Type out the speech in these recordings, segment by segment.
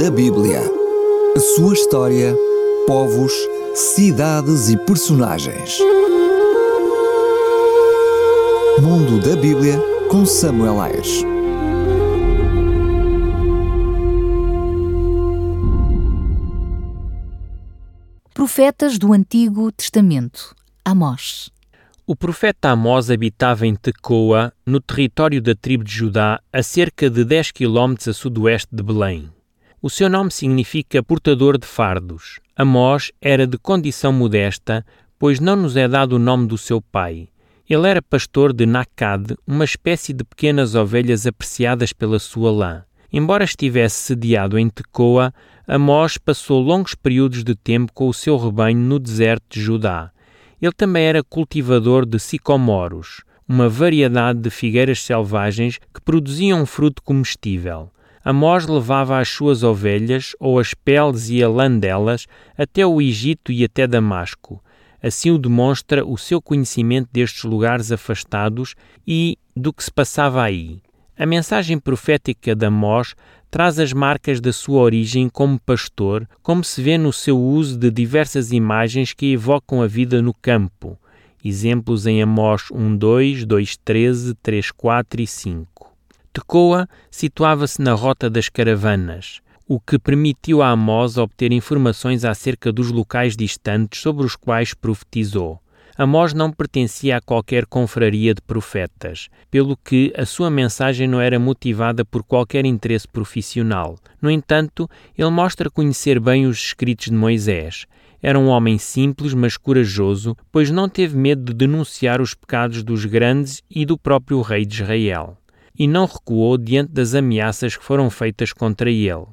da Bíblia. A sua história, povos, cidades e personagens. Mundo da Bíblia com Samuel Ayres. Profetas do Antigo Testamento. Amós. O profeta Amós habitava em Tecoa, no território da tribo de Judá, a cerca de 10 km a sudoeste de Belém. O seu nome significa portador de fardos. Amós era de condição modesta, pois não nos é dado o nome do seu pai. Ele era pastor de Nakad, uma espécie de pequenas ovelhas apreciadas pela sua lã. Embora estivesse sediado em Tecoa, Amós passou longos períodos de tempo com o seu rebanho no deserto de Judá. Ele também era cultivador de sicomoros, uma variedade de figueiras selvagens que produziam um fruto comestível. Amós levava as suas ovelhas, ou as peles e a lã delas, até o Egito e até Damasco. Assim o demonstra o seu conhecimento destes lugares afastados e do que se passava aí. A mensagem profética de Amós traz as marcas da sua origem como pastor, como se vê no seu uso de diversas imagens que evocam a vida no campo. Exemplos em Amós 1.2, 2.13, 3.4 e 5. Tecoa situava-se na rota das caravanas, o que permitiu a Amós obter informações acerca dos locais distantes sobre os quais profetizou. Amós não pertencia a qualquer confraria de profetas, pelo que a sua mensagem não era motivada por qualquer interesse profissional. No entanto, ele mostra conhecer bem os escritos de Moisés. Era um homem simples, mas corajoso, pois não teve medo de denunciar os pecados dos grandes e do próprio rei de Israel. E não recuou diante das ameaças que foram feitas contra ele.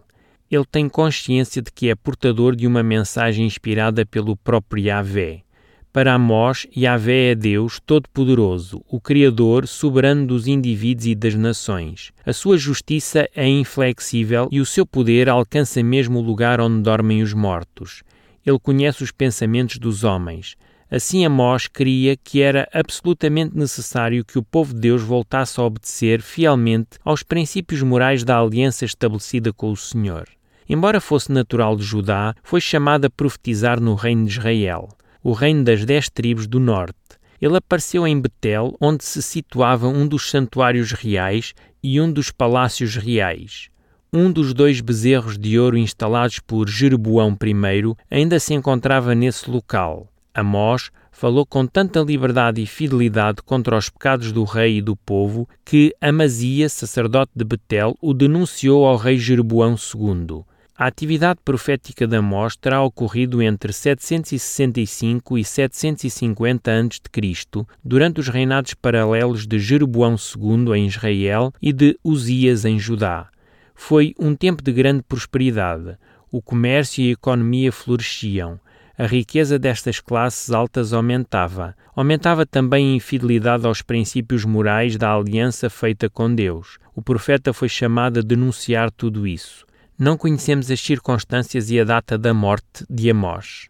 Ele tem consciência de que é portador de uma mensagem inspirada pelo próprio Yahvé. Para Amós, Yahvé é Deus Todo-Poderoso, o Criador soberano dos indivíduos e das nações. A sua justiça é inflexível e o seu poder alcança mesmo o lugar onde dormem os mortos. Ele conhece os pensamentos dos homens. Assim, Amós cria que era absolutamente necessário que o povo de Deus voltasse a obedecer fielmente aos princípios morais da aliança estabelecida com o Senhor. Embora fosse natural de Judá, foi chamado a profetizar no reino de Israel o reino das dez tribos do norte. Ele apareceu em Betel, onde se situava um dos santuários reais e um dos palácios reais. Um dos dois bezerros de ouro instalados por Jeroboão I ainda se encontrava nesse local. Amós falou com tanta liberdade e fidelidade contra os pecados do rei e do povo que Amazia, sacerdote de Betel, o denunciou ao rei Jeroboão II. A atividade profética de Amós terá ocorrido entre 765 e 750 a.C., durante os reinados paralelos de Jeroboão II em Israel e de Uzias em Judá. Foi um tempo de grande prosperidade. O comércio e a economia floresciam. A riqueza destas classes altas aumentava. Aumentava também a infidelidade aos princípios morais da aliança feita com Deus. O profeta foi chamado a denunciar tudo isso não conhecemos as circunstâncias e a data da morte de Amós.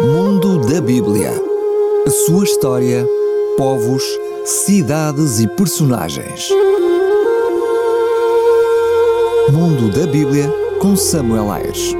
Mundo da Bíblia. A sua história, povos, cidades e personagens. Mundo da Bíblia com Samuel Ayres.